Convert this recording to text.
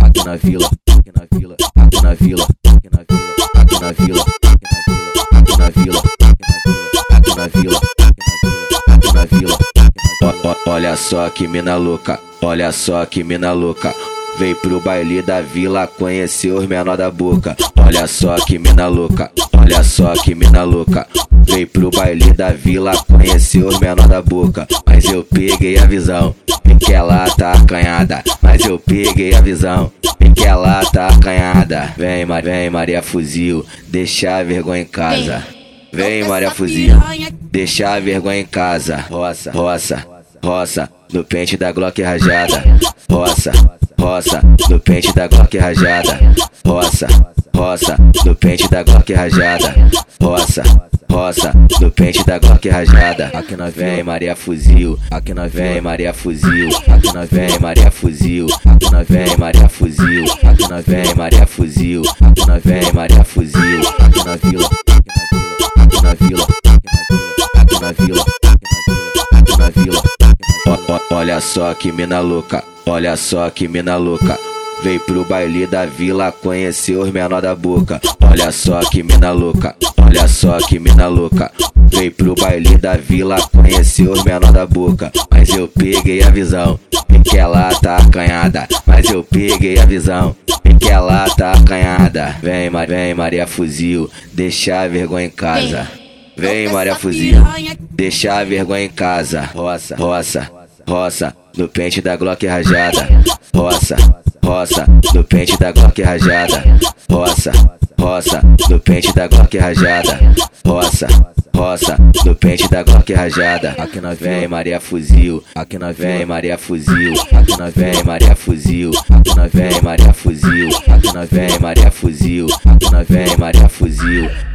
aqui na vila, aqui na vila, aqui na vila, aqui na vila, aqui na vila, aqui na vila, aqui na vila, aqui na vila, Olha só que mina louca, olha só que mina louca. Veio pro baile da vila conhecer os menor da boca. Olha só que mina louca, olha só que mina louca. Veio pro baile da vila conhecer os menor da boca. Mas eu peguei a visão, e que ela tá acanhada. Mas eu peguei a visão, e que ela tá acanhada. Vem, vem Maria Fuzil, deixa a vergonha em casa. Vem Maria Fuzil, deixa a vergonha em casa. Roça, roça, roça, no pente da Glock rajada. Roça roça, no pente da Glock rajada, roça, roça, no pente da Glock rajada, roça, roça, no pente da Glock rajada. Aqui nós vem Maria Fuzil, aqui nós vem Maria Fuzil, aqui nós vem Maria Fuzil, aqui nós vem Maria Fuzil, aqui nós vem Maria Fuzil, aqui nós vem Maria Fuzil, aqui na vila, aqui na vila, aqui na vila, aqui na vila. Olha só que mina louca. Olha só que mina louca. Veio pro baile da vila conhecer os menor da boca. Olha só que mina louca. Olha só que mina louca. Veio pro baile da vila conhecer os menor da boca. Mas eu peguei a visão. E que ela tá acanhada. Mas eu peguei a visão. E que ela tá acanhada. Vem, vem Maria Fuzil. Deixa a vergonha em casa. Vem Maria Fuzil. Deixa a vergonha em casa. Roça, roça, roça no pente da Glock rajada, roça, roça, no pente da Glock rajada, roça, roça, no pente da Glock rajada, roça, roça, no pente da Glock rajada. Aqui nós vem Maria Fuzil, aqui nós vem Maria Fuzil, aqui nós vem Maria Fuzil, aqui nós vem Maria Fuzil, aqui nós vem Maria Fuzil, aqui nós vem Maria Fuzil.